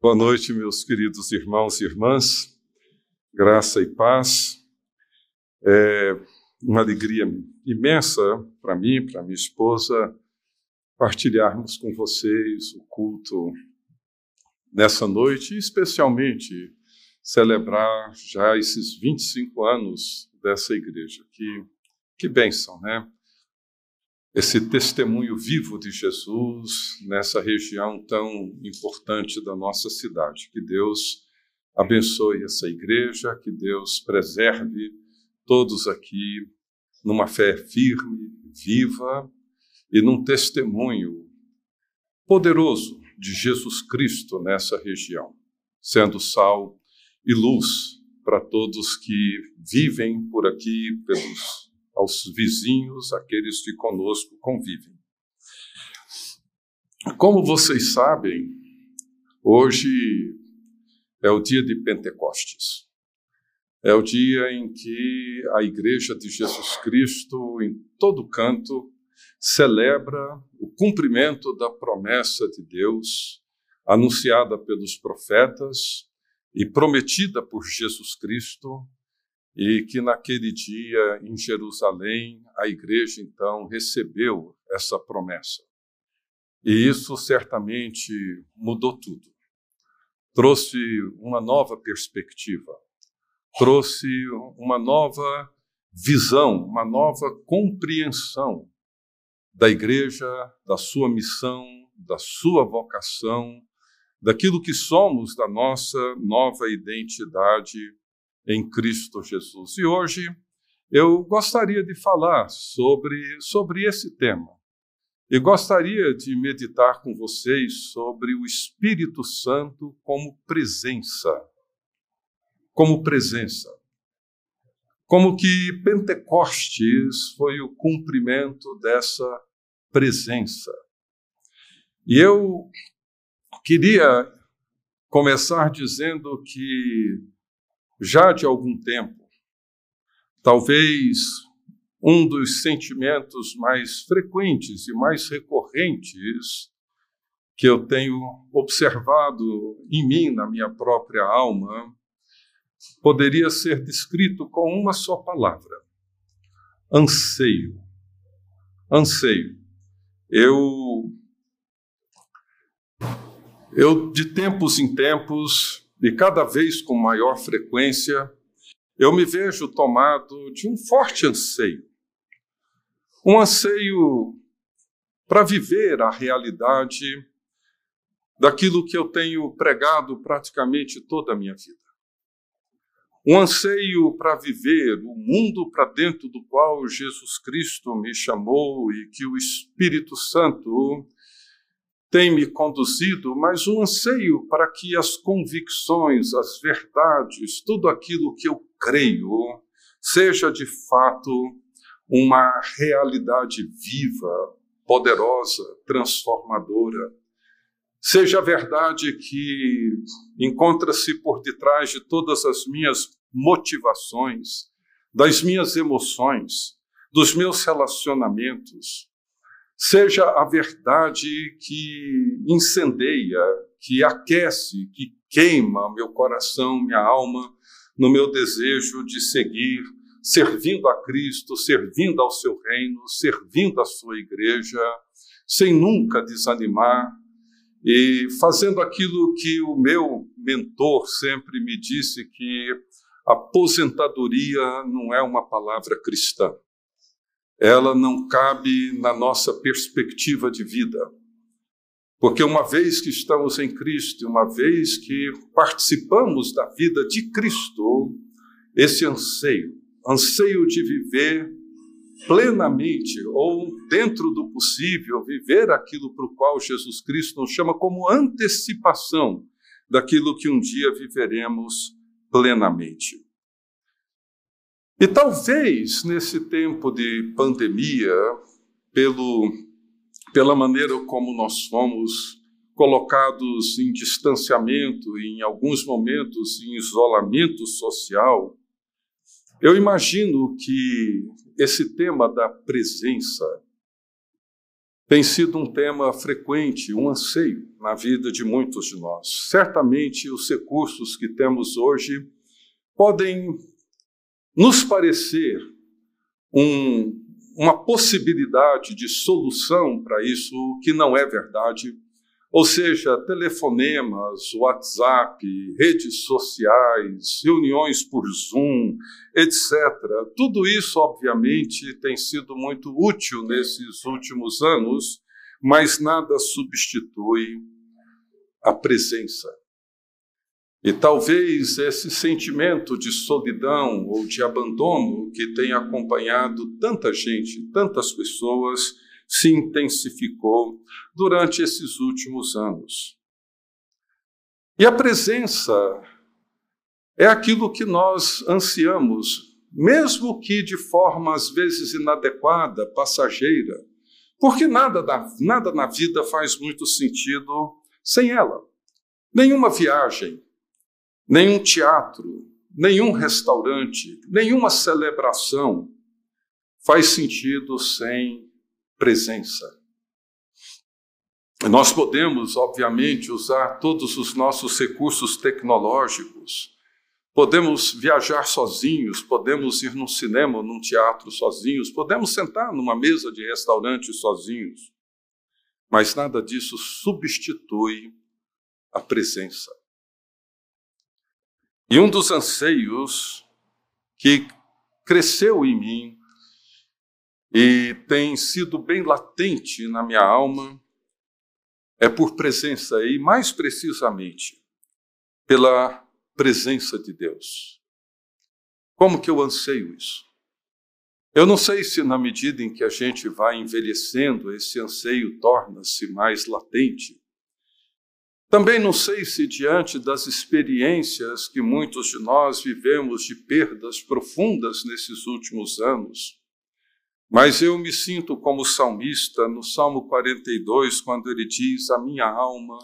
Boa noite, meus queridos irmãos e irmãs. Graça e paz. É uma alegria imensa para mim, para minha esposa, partilharmos com vocês o culto nessa noite e especialmente celebrar já esses 25 anos dessa igreja. Que, que bênção, né? Esse testemunho vivo de Jesus nessa região tão importante da nossa cidade. Que Deus abençoe essa igreja, que Deus preserve todos aqui numa fé firme, viva e num testemunho poderoso de Jesus Cristo nessa região, sendo sal e luz para todos que vivem por aqui, pelos aos vizinhos, aqueles que conosco convivem. Como vocês sabem, hoje é o dia de Pentecostes. É o dia em que a Igreja de Jesus Cristo, em todo canto, celebra o cumprimento da promessa de Deus anunciada pelos profetas e prometida por Jesus Cristo e que naquele dia em Jerusalém a igreja então recebeu essa promessa. E isso certamente mudou tudo. Trouxe uma nova perspectiva, trouxe uma nova visão, uma nova compreensão da igreja, da sua missão, da sua vocação, daquilo que somos, da nossa nova identidade em Cristo Jesus. E hoje eu gostaria de falar sobre, sobre esse tema. E gostaria de meditar com vocês sobre o Espírito Santo como presença. Como presença. Como que Pentecostes foi o cumprimento dessa presença. E eu queria começar dizendo que já de algum tempo. Talvez um dos sentimentos mais frequentes e mais recorrentes que eu tenho observado em mim, na minha própria alma, poderia ser descrito com uma só palavra: anseio. Anseio. Eu eu de tempos em tempos e cada vez com maior frequência, eu me vejo tomado de um forte anseio. Um anseio para viver a realidade daquilo que eu tenho pregado praticamente toda a minha vida. Um anseio para viver o mundo para dentro do qual Jesus Cristo me chamou e que o Espírito Santo tem me conduzido, mas um anseio para que as convicções, as verdades, tudo aquilo que eu creio, seja de fato uma realidade viva, poderosa, transformadora. Seja a verdade que encontra-se por detrás de todas as minhas motivações, das minhas emoções, dos meus relacionamentos, seja a verdade que incendeia, que aquece, que queima meu coração, minha alma, no meu desejo de seguir, servindo a Cristo, servindo ao seu reino, servindo a sua igreja, sem nunca desanimar e fazendo aquilo que o meu mentor sempre me disse que aposentadoria não é uma palavra cristã ela não cabe na nossa perspectiva de vida. Porque uma vez que estamos em Cristo, uma vez que participamos da vida de Cristo, esse anseio, anseio de viver plenamente ou dentro do possível, viver aquilo para o qual Jesus Cristo nos chama como antecipação daquilo que um dia viveremos plenamente. E talvez nesse tempo de pandemia, pelo, pela maneira como nós fomos colocados em distanciamento, em alguns momentos em isolamento social, eu imagino que esse tema da presença tem sido um tema frequente, um anseio na vida de muitos de nós. Certamente, os recursos que temos hoje podem nos parecer um, uma possibilidade de solução para isso, que não é verdade. Ou seja, telefonemas, WhatsApp, redes sociais, reuniões por Zoom, etc. Tudo isso, obviamente, tem sido muito útil nesses últimos anos, mas nada substitui a presença. E talvez esse sentimento de solidão ou de abandono que tem acompanhado tanta gente, tantas pessoas, se intensificou durante esses últimos anos. E a presença é aquilo que nós ansiamos, mesmo que de forma às vezes inadequada, passageira, porque nada, da, nada na vida faz muito sentido sem ela. Nenhuma viagem, nenhum teatro, nenhum restaurante, nenhuma celebração faz sentido sem presença. Nós podemos, obviamente, usar todos os nossos recursos tecnológicos, podemos viajar sozinhos, podemos ir num cinema, num teatro sozinhos, podemos sentar numa mesa de restaurante sozinhos, mas nada disso substitui a presença. E um dos anseios que cresceu em mim e tem sido bem latente na minha alma é por presença e mais precisamente pela presença de Deus. Como que eu anseio isso? Eu não sei se na medida em que a gente vai envelhecendo, esse anseio torna-se mais latente. Também não sei se diante das experiências que muitos de nós vivemos de perdas profundas nesses últimos anos, mas eu me sinto como salmista no Salmo 42, quando ele diz: A minha alma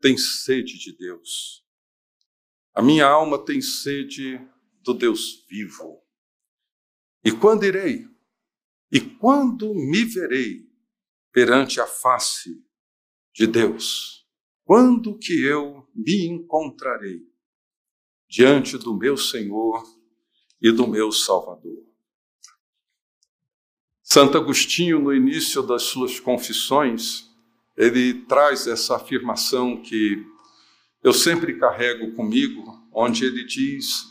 tem sede de Deus. A minha alma tem sede do Deus vivo. E quando irei? E quando me verei perante a face de Deus? Quando que eu me encontrarei diante do meu Senhor e do meu Salvador? Santo Agostinho, no início das suas confissões, ele traz essa afirmação que eu sempre carrego comigo, onde ele diz: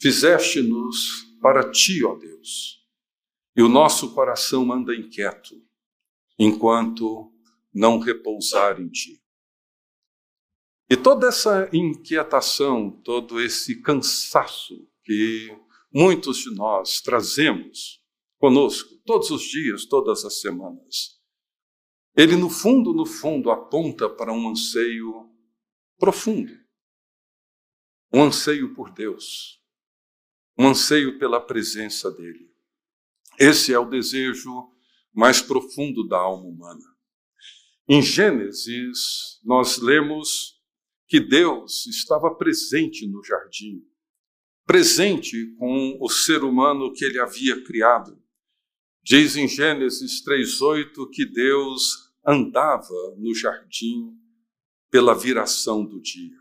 Fizeste-nos para ti, ó Deus, e o nosso coração anda inquieto, enquanto não repousar em ti. E toda essa inquietação, todo esse cansaço que muitos de nós trazemos conosco, todos os dias, todas as semanas. Ele, no fundo, no fundo, aponta para um anseio profundo, um anseio por Deus, um anseio pela presença dEle. Esse é o desejo mais profundo da alma humana. Em Gênesis, nós lemos que Deus estava presente no jardim, presente com o ser humano que ele havia criado. Diz em Gênesis 3:8 que Deus andava no jardim pela viração do dia.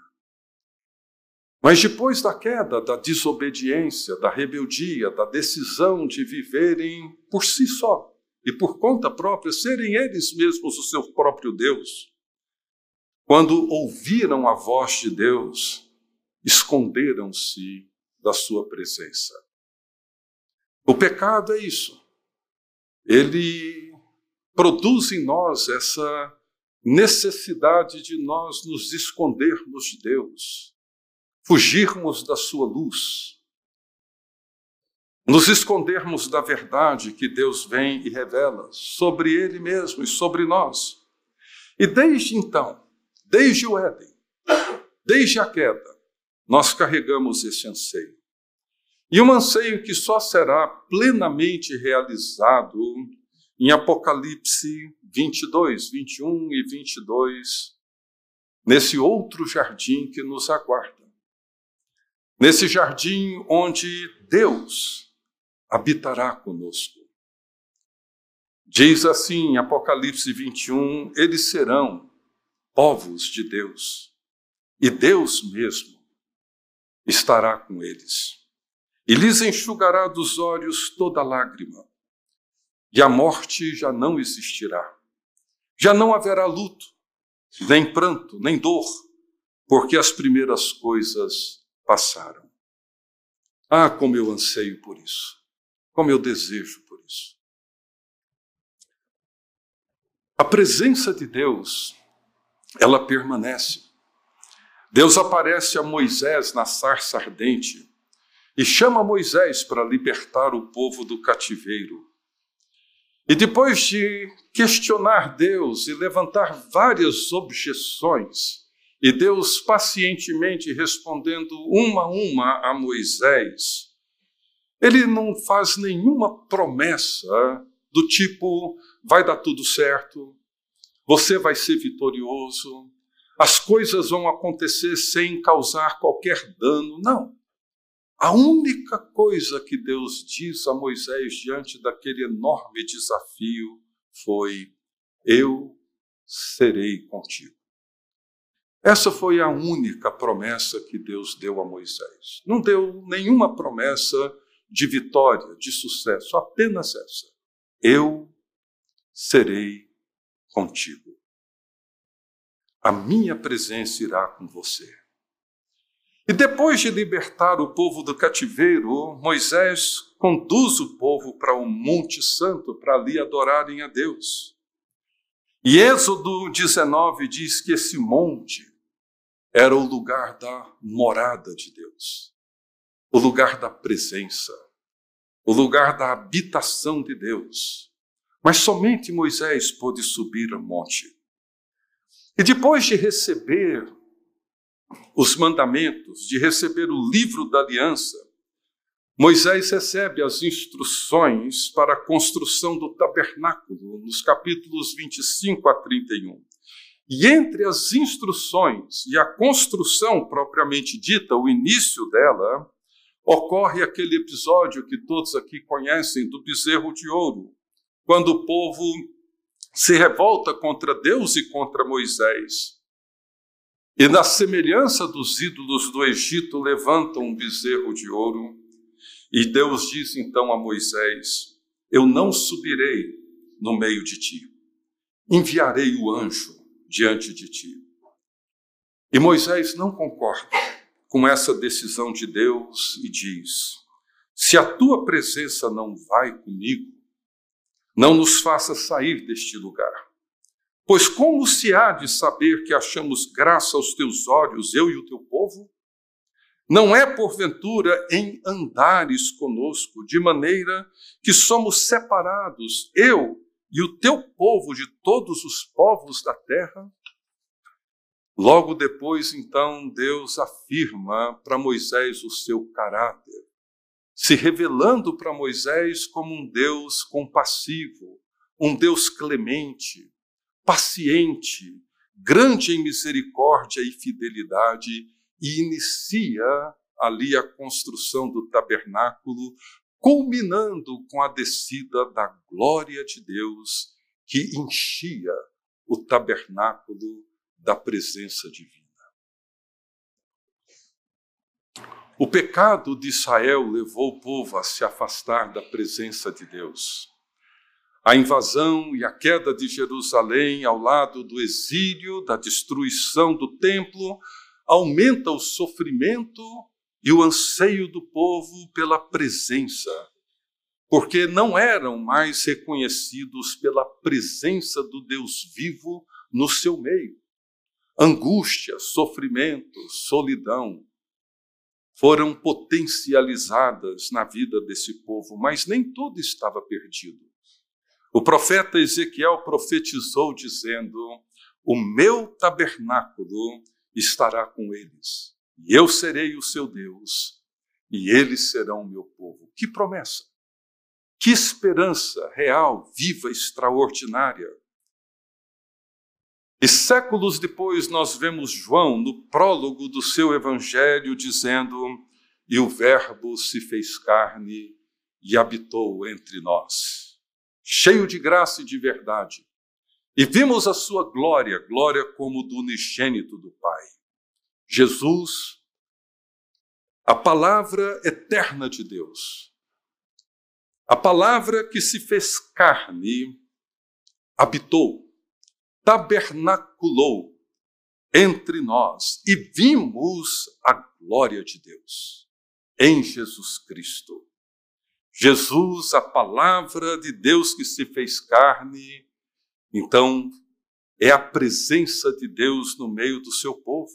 Mas depois da queda, da desobediência, da rebeldia, da decisão de viverem por si só e por conta própria, serem eles mesmos o seu próprio Deus, quando ouviram a voz de Deus, esconderam-se da sua presença. O pecado é isso ele produz em nós essa necessidade de nós nos escondermos de Deus, fugirmos da sua luz, nos escondermos da verdade que Deus vem e revela sobre Ele mesmo e sobre nós. E desde então, desde o Éden, desde a queda, nós carregamos esse anseio. E um anseio que só será plenamente realizado em Apocalipse 22, 21 e 22, nesse outro jardim que nos aguarda. Nesse jardim onde Deus habitará conosco. Diz assim, Apocalipse 21, eles serão povos de Deus, e Deus mesmo estará com eles, e lhes enxugará dos olhos toda lágrima, e a morte já não existirá. Já não haverá luto, nem pranto, nem dor, porque as primeiras coisas passaram. Ah, como eu anseio por isso, como eu desejo por isso. A presença de Deus, ela permanece. Deus aparece a Moisés na sarça ardente e chama Moisés para libertar o povo do cativeiro. E depois de questionar Deus e levantar várias objeções, e Deus pacientemente respondendo uma a uma a Moisés, ele não faz nenhuma promessa do tipo: vai dar tudo certo, você vai ser vitorioso, as coisas vão acontecer sem causar qualquer dano. Não. A única coisa que Deus diz a Moisés diante daquele enorme desafio foi: Eu serei contigo. Essa foi a única promessa que Deus deu a Moisés. Não deu nenhuma promessa de vitória, de sucesso, apenas essa. Eu serei contigo. A minha presença irá com você. E depois de libertar o povo do cativeiro, Moisés conduz o povo para o Monte Santo para ali adorarem a Deus. E Êxodo 19 diz que esse monte era o lugar da morada de Deus, o lugar da presença, o lugar da habitação de Deus. Mas somente Moisés pôde subir ao monte. E depois de receber os mandamentos, de receber o livro da aliança, Moisés recebe as instruções para a construção do tabernáculo, nos capítulos 25 a 31. E entre as instruções e a construção propriamente dita, o início dela, ocorre aquele episódio que todos aqui conhecem do bezerro de ouro, quando o povo se revolta contra Deus e contra Moisés. E na semelhança dos ídolos do Egito, levantam um bezerro de ouro. E Deus diz então a Moisés: Eu não subirei no meio de ti, enviarei o anjo diante de ti. E Moisés não concorda com essa decisão de Deus e diz: Se a tua presença não vai comigo, não nos faça sair deste lugar. Pois como se há de saber que achamos graça aos teus olhos, eu e o teu povo? Não é porventura em andares conosco, de maneira que somos separados, eu e o teu povo de todos os povos da terra? Logo depois, então, Deus afirma para Moisés o seu caráter, se revelando para Moisés como um Deus compassivo, um Deus clemente, paciente, grande em misericórdia e fidelidade, e inicia ali a construção do tabernáculo, culminando com a descida da glória de Deus que enchia o tabernáculo da presença divina. O pecado de Israel levou o povo a se afastar da presença de Deus. A invasão e a queda de Jerusalém, ao lado do exílio, da destruição do templo, aumenta o sofrimento e o anseio do povo pela presença, porque não eram mais reconhecidos pela presença do Deus vivo no seu meio. Angústia, sofrimento, solidão foram potencializadas na vida desse povo, mas nem tudo estava perdido. O profeta Ezequiel profetizou dizendo: O meu tabernáculo estará com eles, e eu serei o seu Deus, e eles serão o meu povo. Que promessa! Que esperança real, viva, extraordinária. E séculos depois nós vemos João no prólogo do seu evangelho dizendo: E o Verbo se fez carne e habitou entre nós cheio de graça e de verdade. E vimos a sua glória, glória como do unigênito do Pai. Jesus, a palavra eterna de Deus, a palavra que se fez carne, habitou, tabernaculou entre nós e vimos a glória de Deus em Jesus Cristo. Jesus, a palavra de Deus que se fez carne, então é a presença de Deus no meio do seu povo.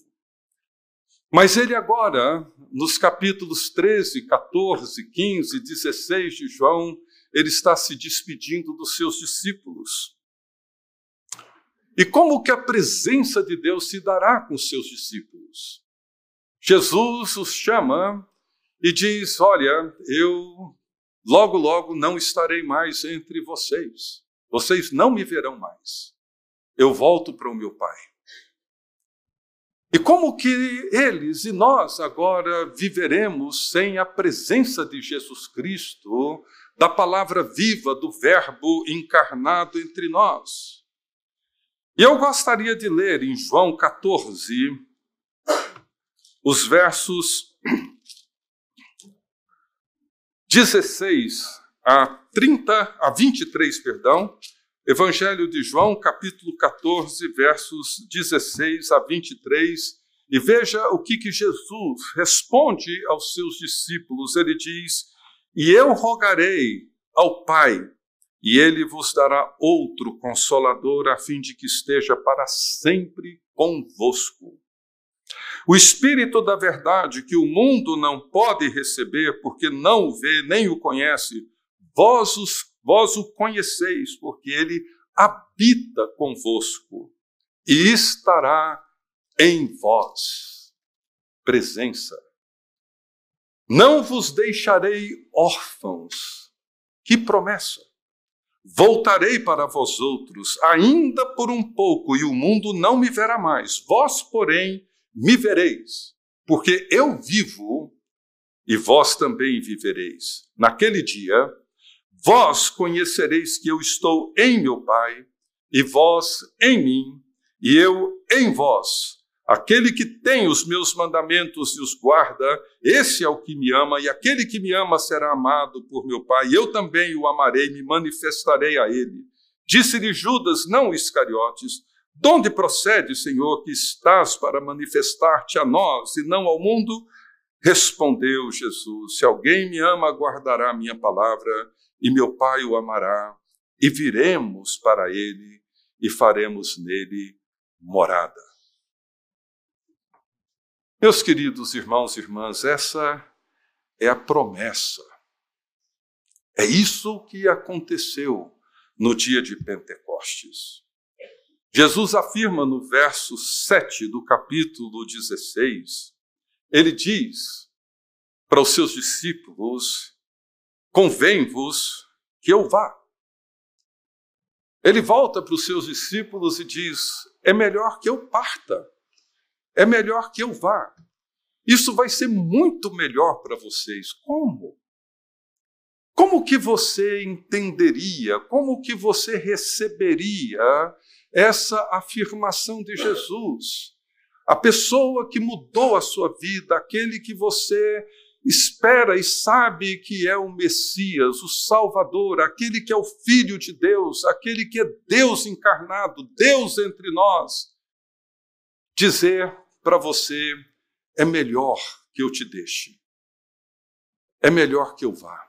Mas ele agora, nos capítulos 13, 14, 15, 16 de João, ele está se despedindo dos seus discípulos. E como que a presença de Deus se dará com seus discípulos? Jesus os chama e diz: Olha, eu logo, logo não estarei mais entre vocês. Vocês não me verão mais. Eu volto para o meu Pai. E como que eles e nós agora viveremos sem a presença de Jesus Cristo, da palavra viva, do Verbo encarnado entre nós? E eu gostaria de ler em João 14, os versos 16 a 30 a 23, perdão, Evangelho de João, capítulo 14, versos 16 a 23, e veja o que, que Jesus responde aos seus discípulos. Ele diz: E eu rogarei ao Pai, e ele vos dará outro consolador, a fim de que esteja para sempre convosco. O Espírito da Verdade, que o mundo não pode receber, porque não o vê nem o conhece, vós, os, vós o conheceis, porque ele habita convosco e estará em vós. Presença. Não vos deixarei órfãos. Que promessa! Voltarei para vós outros, ainda por um pouco, e o mundo não me verá mais. Vós, porém, me vereis, porque eu vivo e vós também vivereis. Naquele dia, vós conhecereis que eu estou em meu Pai, e vós em mim, e eu em vós. Aquele que tem os meus mandamentos e os guarda, esse é o que me ama, e aquele que me ama será amado por meu Pai. Eu também o amarei, me manifestarei a ele. Disse-lhe Judas, não Iscariotes: De onde procede, Senhor, que estás para manifestar-te a nós e não ao mundo? Respondeu Jesus: Se alguém me ama, guardará a minha palavra, e meu Pai o amará, e viremos para ele e faremos nele morada. Meus queridos irmãos e irmãs, essa é a promessa. É isso que aconteceu no dia de Pentecostes. Jesus afirma no verso 7 do capítulo 16, ele diz para os seus discípulos: Convém-vos que eu vá. Ele volta para os seus discípulos e diz: É melhor que eu parta é melhor que eu vá. Isso vai ser muito melhor para vocês. Como? Como que você entenderia, como que você receberia essa afirmação de Jesus? A pessoa que mudou a sua vida, aquele que você espera e sabe que é o Messias, o Salvador, aquele que é o Filho de Deus, aquele que é Deus encarnado, Deus entre nós, dizer para você: é melhor que eu te deixe, é melhor que eu vá.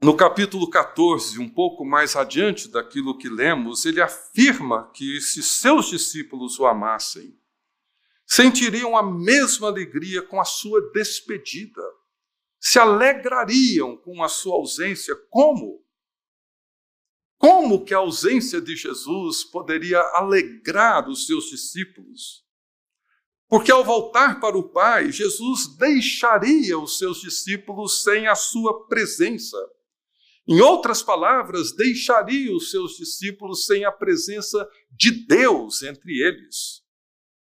No capítulo 14, um pouco mais adiante daquilo que lemos, ele afirma que se seus discípulos o amassem, sentiriam a mesma alegria com a sua despedida, se alegrariam com a sua ausência. Como? Como que a ausência de Jesus poderia alegrar os seus discípulos? Porque ao voltar para o Pai, Jesus deixaria os seus discípulos sem a sua presença. Em outras palavras, deixaria os seus discípulos sem a presença de Deus entre eles.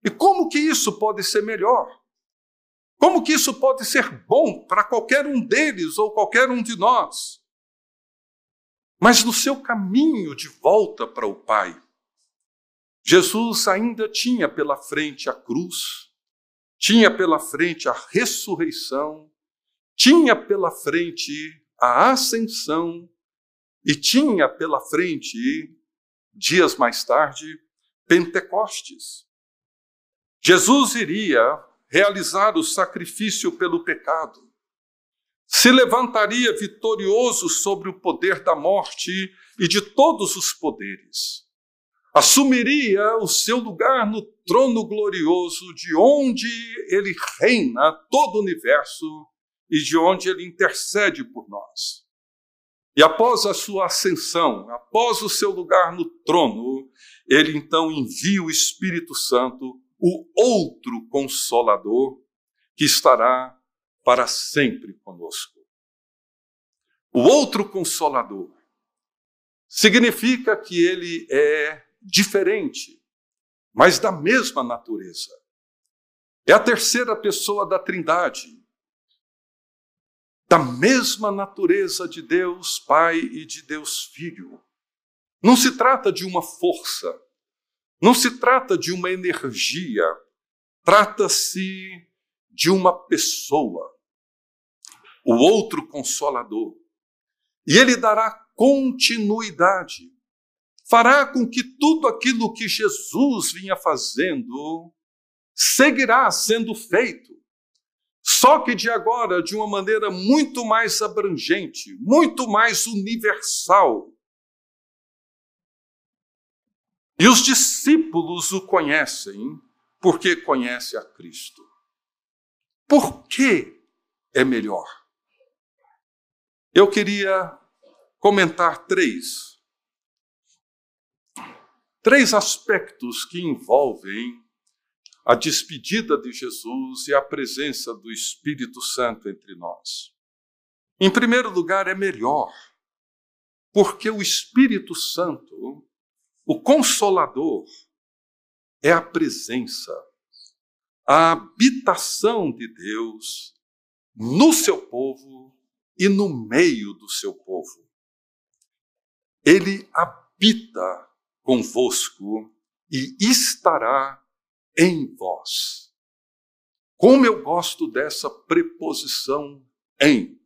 E como que isso pode ser melhor? Como que isso pode ser bom para qualquer um deles ou qualquer um de nós? Mas no seu caminho de volta para o Pai, Jesus ainda tinha pela frente a cruz, tinha pela frente a ressurreição, tinha pela frente a ascensão e tinha pela frente, dias mais tarde, Pentecostes. Jesus iria realizar o sacrifício pelo pecado, se levantaria vitorioso sobre o poder da morte e de todos os poderes. Assumiria o seu lugar no trono glorioso de onde ele reina todo o universo e de onde ele intercede por nós. E após a sua ascensão, após o seu lugar no trono, ele então envia o Espírito Santo, o outro consolador, que estará para sempre conosco. O outro consolador significa que ele é diferente, mas da mesma natureza. É a terceira pessoa da Trindade, da mesma natureza de Deus Pai e de Deus Filho. Não se trata de uma força, não se trata de uma energia, trata-se de uma pessoa o outro consolador. E ele dará continuidade, fará com que tudo aquilo que Jesus vinha fazendo seguirá sendo feito. Só que de agora, de uma maneira muito mais abrangente, muito mais universal. E os discípulos o conhecem porque conhecem a Cristo. Por que é melhor? Eu queria comentar três. Três aspectos que envolvem a despedida de Jesus e a presença do Espírito Santo entre nós. Em primeiro lugar, é melhor, porque o Espírito Santo, o Consolador, é a presença, a habitação de Deus no seu povo e no meio do seu povo. Ele habita convosco e estará em vós. Como eu gosto dessa preposição em.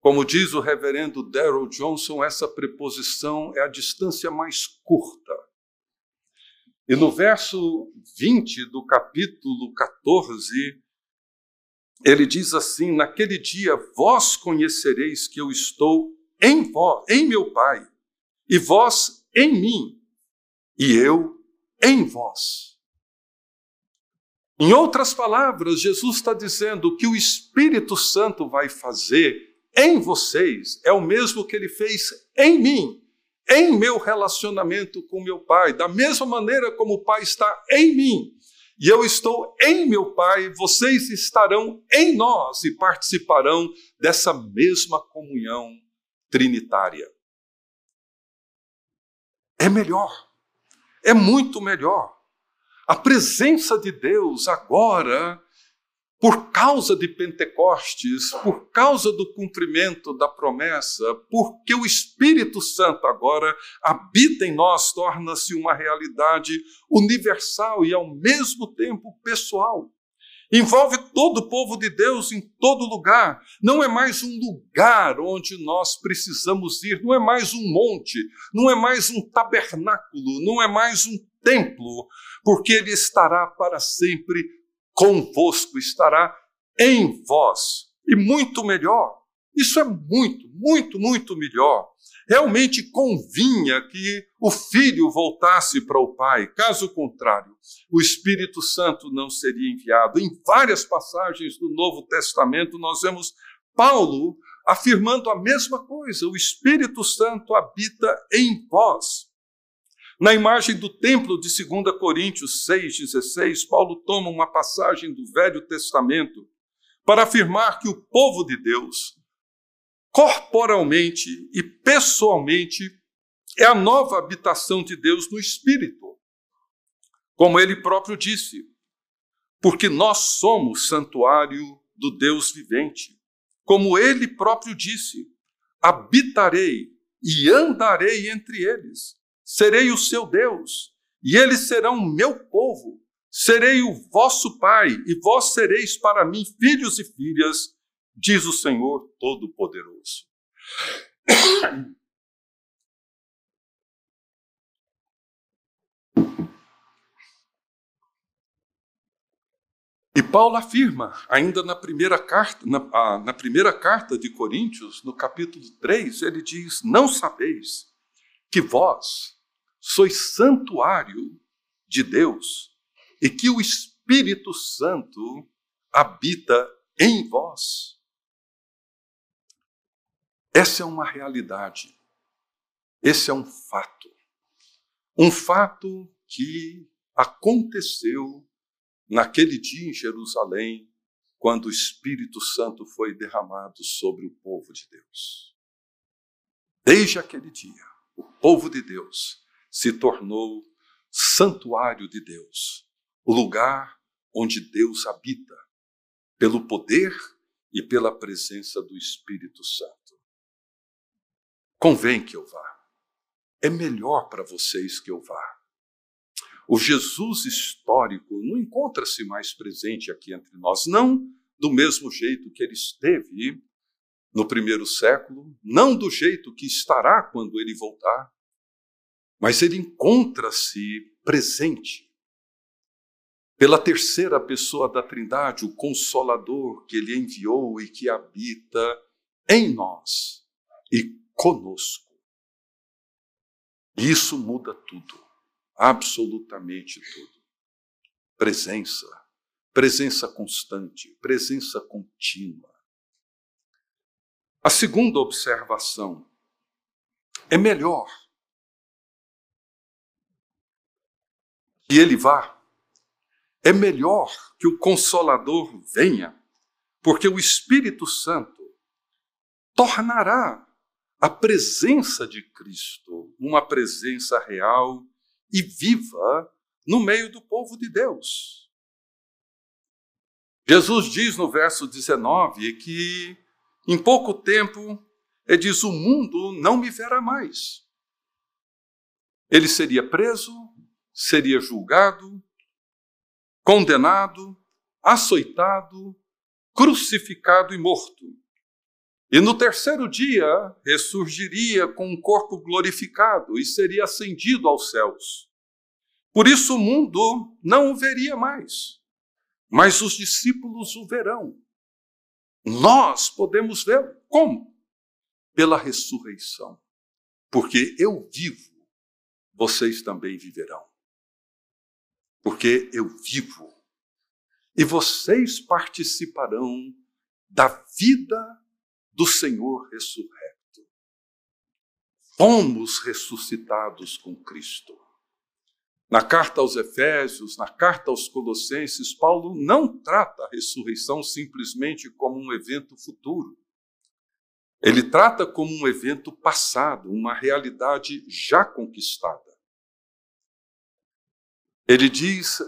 Como diz o reverendo Daryl Johnson, essa preposição é a distância mais curta. E no verso 20 do capítulo 14, ele diz assim: Naquele dia vós conhecereis que eu estou em vós, em meu Pai, e vós em mim, e eu em vós. Em outras palavras, Jesus está dizendo que o Espírito Santo vai fazer em vocês é o mesmo que ele fez em mim, em meu relacionamento com meu Pai, da mesma maneira como o Pai está em mim e eu estou em meu Pai, vocês estarão em nós e participarão dessa mesma comunhão trinitária. É melhor, é muito melhor. A presença de Deus agora por causa de Pentecostes, por causa do cumprimento da promessa, porque o Espírito Santo agora habita em nós, torna-se uma realidade universal e ao mesmo tempo pessoal. Envolve todo o povo de Deus em todo lugar. Não é mais um lugar onde nós precisamos ir, não é mais um monte, não é mais um tabernáculo, não é mais um templo, porque ele estará para sempre convosco, estará em vós. E muito melhor. Isso é muito, muito, muito melhor. Realmente convinha que o filho voltasse para o pai, caso contrário, o Espírito Santo não seria enviado. Em várias passagens do Novo Testamento, nós vemos Paulo afirmando a mesma coisa: o Espírito Santo habita em vós. Na imagem do templo de 2 Coríntios 6,16, Paulo toma uma passagem do Velho Testamento para afirmar que o povo de Deus, corporalmente e pessoalmente, é a nova habitação de Deus no Espírito. Como ele próprio disse, porque nós somos santuário do Deus vivente. Como ele próprio disse: habitarei e andarei entre eles, serei o seu Deus, e eles serão meu povo. Serei o vosso pai, e vós sereis para mim filhos e filhas, diz o Senhor Todo-Poderoso. E Paulo afirma, ainda na primeira carta, na, na, primeira carta de Coríntios, no capítulo 3, ele diz: Não sabeis que vós sois santuário de Deus e que o Espírito Santo habita em vós. Essa é uma realidade. Esse é um fato. Um fato que aconteceu naquele dia em Jerusalém, quando o Espírito Santo foi derramado sobre o povo de Deus. Desde aquele dia, o povo de Deus se tornou santuário de Deus, o lugar onde Deus habita, pelo poder e pela presença do Espírito Santo. Convém que eu vá. É melhor para vocês que eu vá. O Jesus histórico não encontra-se mais presente aqui entre nós, não do mesmo jeito que ele esteve no primeiro século, não do jeito que estará quando ele voltar, mas ele encontra-se presente pela terceira pessoa da Trindade, o Consolador que ele enviou e que habita em nós e conosco. Isso muda tudo absolutamente tudo. Presença, presença constante, presença contínua. A segunda observação é melhor que ele vá, é melhor que o Consolador venha, porque o Espírito Santo tornará a presença de Cristo uma presença real e viva no meio do povo de Deus. Jesus diz no verso 19 que em pouco tempo, ele diz: O mundo não me verá mais. Ele seria preso, seria julgado, condenado, açoitado, crucificado e morto. E no terceiro dia ressurgiria com um corpo glorificado e seria ascendido aos céus. Por isso o mundo não o veria mais, mas os discípulos o verão. Nós podemos vê-lo. Como? Pela ressurreição. Porque eu vivo, vocês também viverão. Porque eu vivo. E vocês participarão da vida do Senhor ressurreto. Fomos ressuscitados com Cristo. Na carta aos Efésios, na carta aos Colossenses, Paulo não trata a ressurreição simplesmente como um evento futuro. Ele trata como um evento passado, uma realidade já conquistada. Ele diz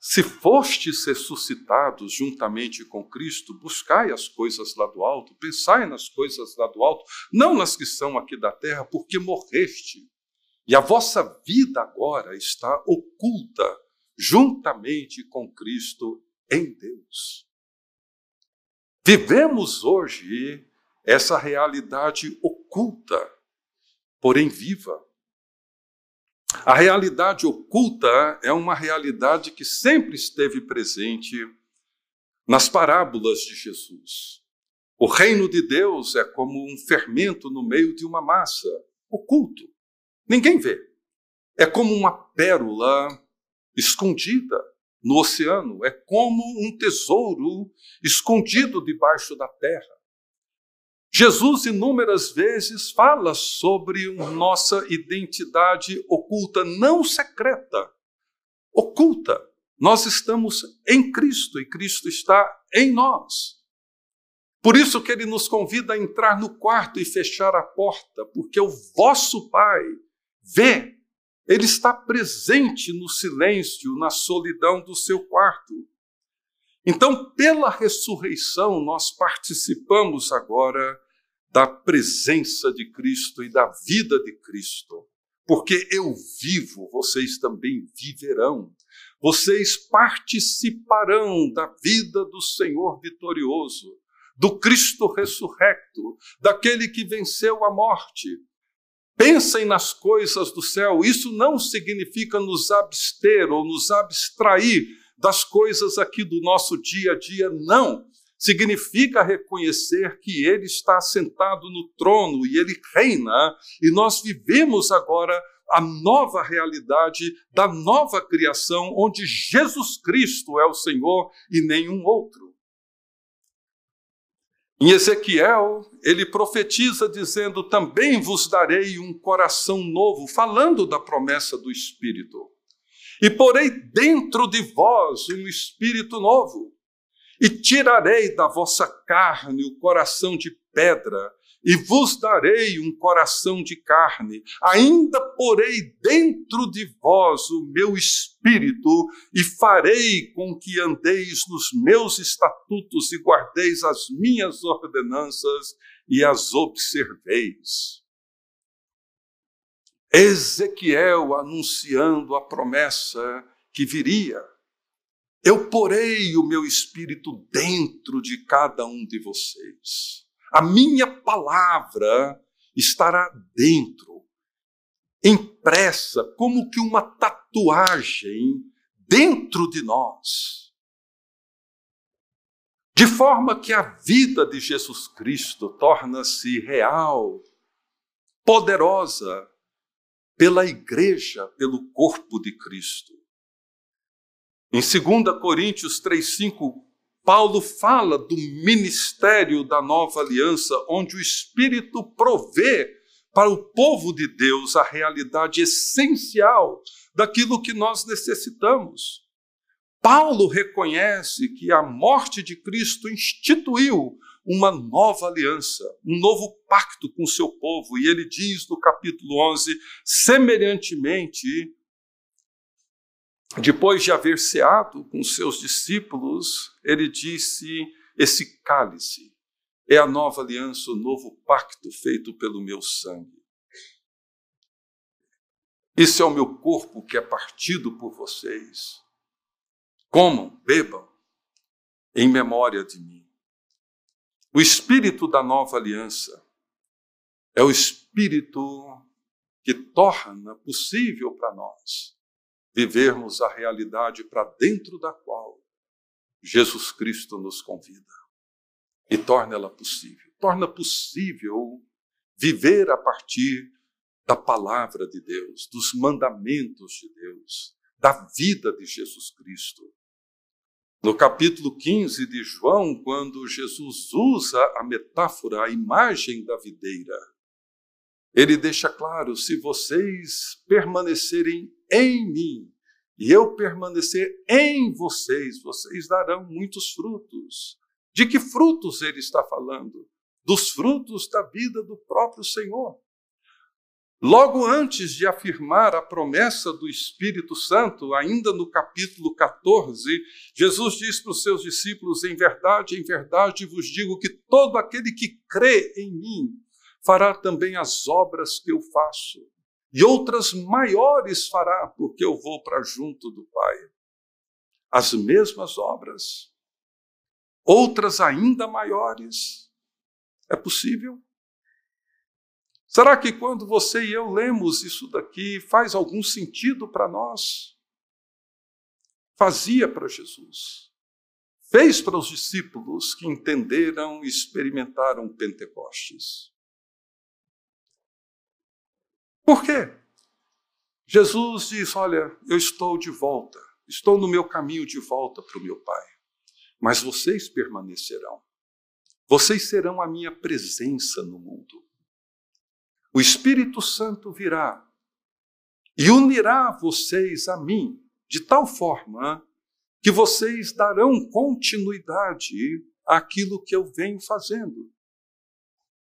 se fostes ressuscitados juntamente com Cristo, buscai as coisas lá do alto, pensai nas coisas lá do alto, não nas que são aqui da terra, porque morreste. E a vossa vida agora está oculta juntamente com Cristo em Deus. Vivemos hoje essa realidade oculta, porém viva. A realidade oculta é uma realidade que sempre esteve presente nas parábolas de Jesus. O reino de Deus é como um fermento no meio de uma massa, oculto. Ninguém vê. É como uma pérola escondida no oceano, é como um tesouro escondido debaixo da terra. Jesus inúmeras vezes fala sobre nossa identidade oculta, não secreta, oculta. Nós estamos em Cristo e Cristo está em nós. Por isso que ele nos convida a entrar no quarto e fechar a porta, porque o vosso Pai vê, ele está presente no silêncio, na solidão do seu quarto. Então, pela ressurreição, nós participamos agora da presença de Cristo e da vida de Cristo. Porque eu vivo, vocês também viverão. Vocês participarão da vida do Senhor vitorioso, do Cristo ressurrecto, daquele que venceu a morte. Pensem nas coisas do céu. Isso não significa nos abster ou nos abstrair das coisas aqui do nosso dia a dia, não. Significa reconhecer que Ele está sentado no trono e Ele reina, e nós vivemos agora a nova realidade da nova criação, onde Jesus Cristo é o Senhor e nenhum outro. Em Ezequiel, ele profetiza dizendo: Também vos darei um coração novo, falando da promessa do Espírito. E porei dentro de vós um espírito novo, e tirarei da vossa carne o coração de pedra, e vos darei um coração de carne, ainda porei dentro de vós o meu espírito, e farei com que andeis nos meus estatutos e guardeis as minhas ordenanças e as observeis. Ezequiel anunciando a promessa que viria. Eu porei o meu espírito dentro de cada um de vocês. A minha palavra estará dentro, impressa como que uma tatuagem dentro de nós. De forma que a vida de Jesus Cristo torna-se real, poderosa, pela igreja, pelo corpo de Cristo. Em 2 Coríntios 3,5, Paulo fala do ministério da nova aliança, onde o Espírito provê para o povo de Deus a realidade essencial daquilo que nós necessitamos. Paulo reconhece que a morte de Cristo instituiu uma nova aliança, um novo pacto com seu povo. E ele diz no capítulo 11: semelhantemente, depois de haver ceado com seus discípulos, ele disse: Esse cálice é a nova aliança, o novo pacto feito pelo meu sangue. Isso é o meu corpo que é partido por vocês. Comam, bebam, em memória de mim. O espírito da nova aliança é o espírito que torna possível para nós vivermos a realidade para dentro da qual Jesus Cristo nos convida e torna ela possível. Torna possível viver a partir da palavra de Deus, dos mandamentos de Deus, da vida de Jesus Cristo. No capítulo 15 de João, quando Jesus usa a metáfora, a imagem da videira, ele deixa claro: se vocês permanecerem em mim e eu permanecer em vocês, vocês darão muitos frutos. De que frutos ele está falando? Dos frutos da vida do próprio Senhor. Logo antes de afirmar a promessa do Espírito Santo, ainda no capítulo 14, Jesus diz para os seus discípulos: Em verdade, em verdade vos digo que todo aquele que crê em mim fará também as obras que eu faço, e outras maiores fará, porque eu vou para junto do Pai. As mesmas obras, outras ainda maiores. É possível? Será que quando você e eu lemos isso daqui faz algum sentido para nós? Fazia para Jesus. Fez para os discípulos que entenderam e experimentaram Pentecostes. Por quê? Jesus diz: Olha, eu estou de volta, estou no meu caminho de volta para o meu Pai, mas vocês permanecerão, vocês serão a minha presença no mundo o Espírito Santo virá e unirá vocês a mim, de tal forma que vocês darão continuidade àquilo que eu venho fazendo.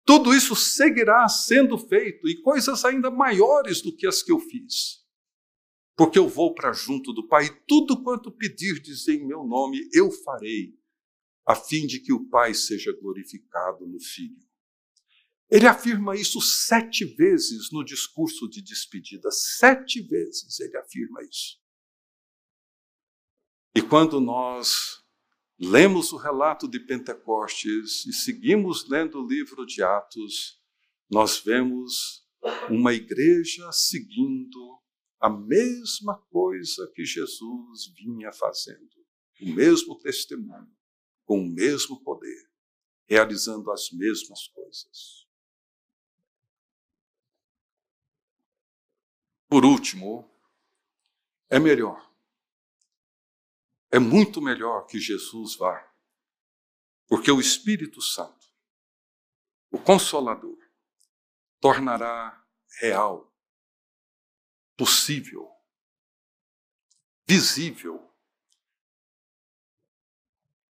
Tudo isso seguirá sendo feito e coisas ainda maiores do que as que eu fiz. porque eu vou para junto do Pai, e tudo quanto pedirdes em meu nome, eu farei, a fim de que o Pai seja glorificado no Filho. Ele afirma isso sete vezes no discurso de despedida. Sete vezes ele afirma isso. E quando nós lemos o relato de Pentecostes e seguimos lendo o livro de Atos, nós vemos uma igreja seguindo a mesma coisa que Jesus vinha fazendo, o mesmo testemunho, com o mesmo poder, realizando as mesmas coisas. Por último, é melhor, é muito melhor que Jesus vá, porque o Espírito Santo, o Consolador, tornará real possível, visível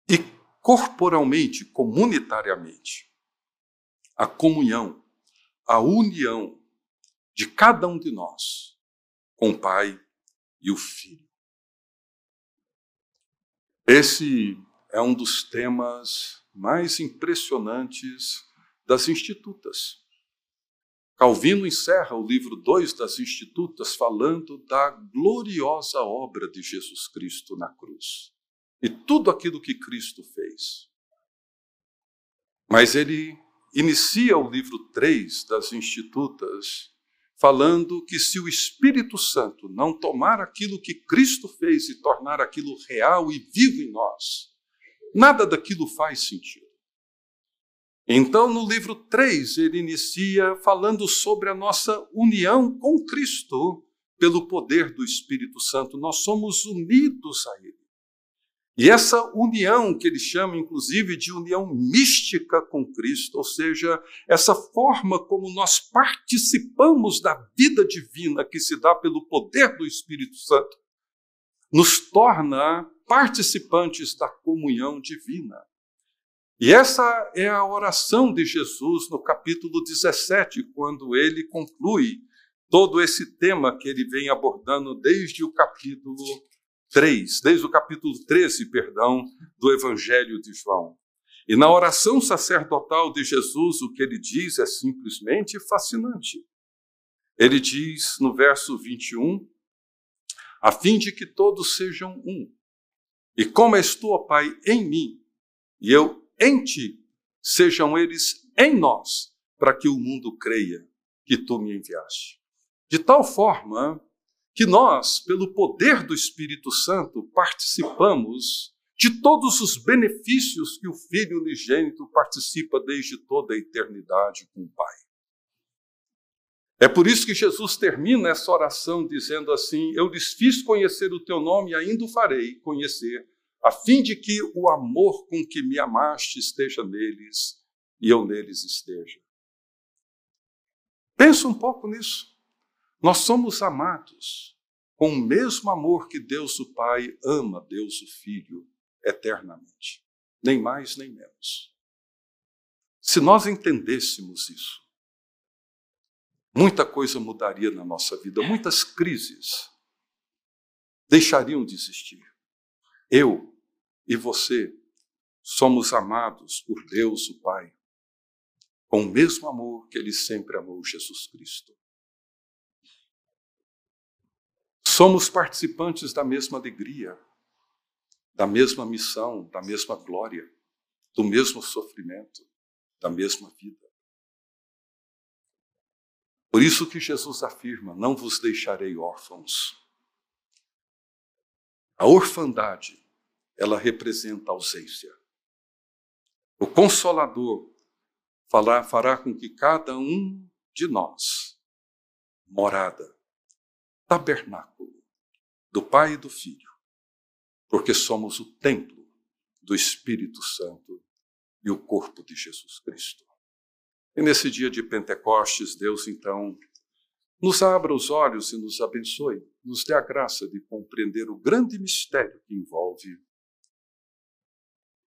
e corporalmente, comunitariamente, a comunhão, a união de cada um de nós com o Pai e o Filho. Esse é um dos temas mais impressionantes das institutas. Calvino encerra o livro 2 das Institutas falando da gloriosa obra de Jesus Cristo na cruz e tudo aquilo que Cristo fez. Mas ele inicia o livro 3 das Institutas falando que se o Espírito Santo não tomar aquilo que Cristo fez e tornar aquilo real e vivo em nós, nada daquilo faz sentido. Então, no livro 3, ele inicia falando sobre a nossa união com Cristo pelo poder do Espírito Santo. Nós somos unidos a Ele. E essa união, que ele chama inclusive de união mística com Cristo, ou seja, essa forma como nós participamos da vida divina que se dá pelo poder do Espírito Santo, nos torna participantes da comunhão divina. E essa é a oração de Jesus no capítulo 17, quando ele conclui todo esse tema que ele vem abordando desde o capítulo 3, desde o capítulo 13, perdão, do Evangelho de João. E na oração sacerdotal de Jesus, o que ele diz é simplesmente fascinante. Ele diz no verso 21, a fim de que todos sejam um. E como és tu, ó Pai, em mim, e eu em ti, sejam eles em nós, para que o mundo creia que tu me enviaste. De tal forma que nós, pelo poder do Espírito Santo, participamos de todos os benefícios que o Filho unigênito participa desde toda a eternidade com o Pai. É por isso que Jesus termina essa oração dizendo assim: Eu lhes fiz conhecer o teu nome e ainda o farei conhecer, a fim de que o amor com que me amaste esteja neles e eu neles esteja. Pensa um pouco nisso. Nós somos amados com o mesmo amor que Deus o Pai ama Deus o Filho eternamente, nem mais nem menos. Se nós entendêssemos isso, muita coisa mudaria na nossa vida, muitas crises deixariam de existir. Eu e você somos amados por Deus, o Pai, com o mesmo amor que Ele sempre amou Jesus Cristo. Somos participantes da mesma alegria, da mesma missão, da mesma glória, do mesmo sofrimento, da mesma vida. Por isso que Jesus afirma: Não vos deixarei órfãos. A orfandade, ela representa ausência. O Consolador fará, fará com que cada um de nós, morada, tabernáculo do Pai e do Filho, porque somos o templo do Espírito Santo e o corpo de Jesus Cristo. E nesse dia de Pentecostes, Deus então nos abra os olhos e nos abençoe, nos dê a graça de compreender o grande mistério que envolve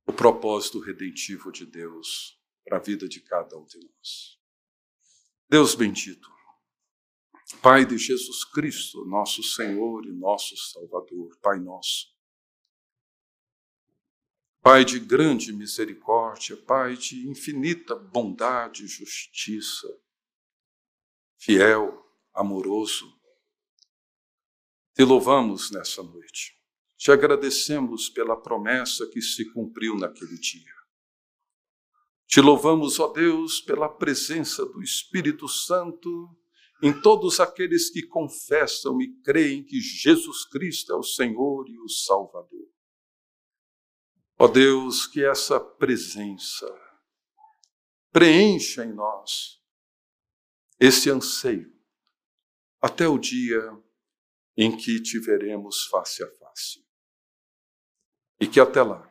o propósito redentivo de Deus para a vida de cada um de nós. Deus bendito, Pai de Jesus Cristo, nosso Senhor e nosso Salvador, Pai nosso. Pai de grande misericórdia, Pai de infinita bondade e justiça, fiel, amoroso, te louvamos nessa noite. Te agradecemos pela promessa que se cumpriu naquele dia. Te louvamos, ó Deus, pela presença do Espírito Santo em todos aqueles que confessam e creem que Jesus Cristo é o Senhor e o Salvador. Ó Deus, que essa presença preencha em nós esse anseio até o dia em que te veremos face a face. E que até lá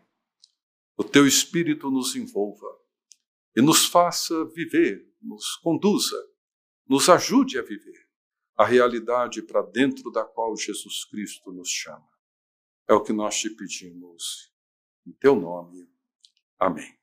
o teu Espírito nos envolva e nos faça viver, nos conduza, nos ajude a viver a realidade para dentro da qual Jesus Cristo nos chama. É o que nós te pedimos. Em teu nome. Amém.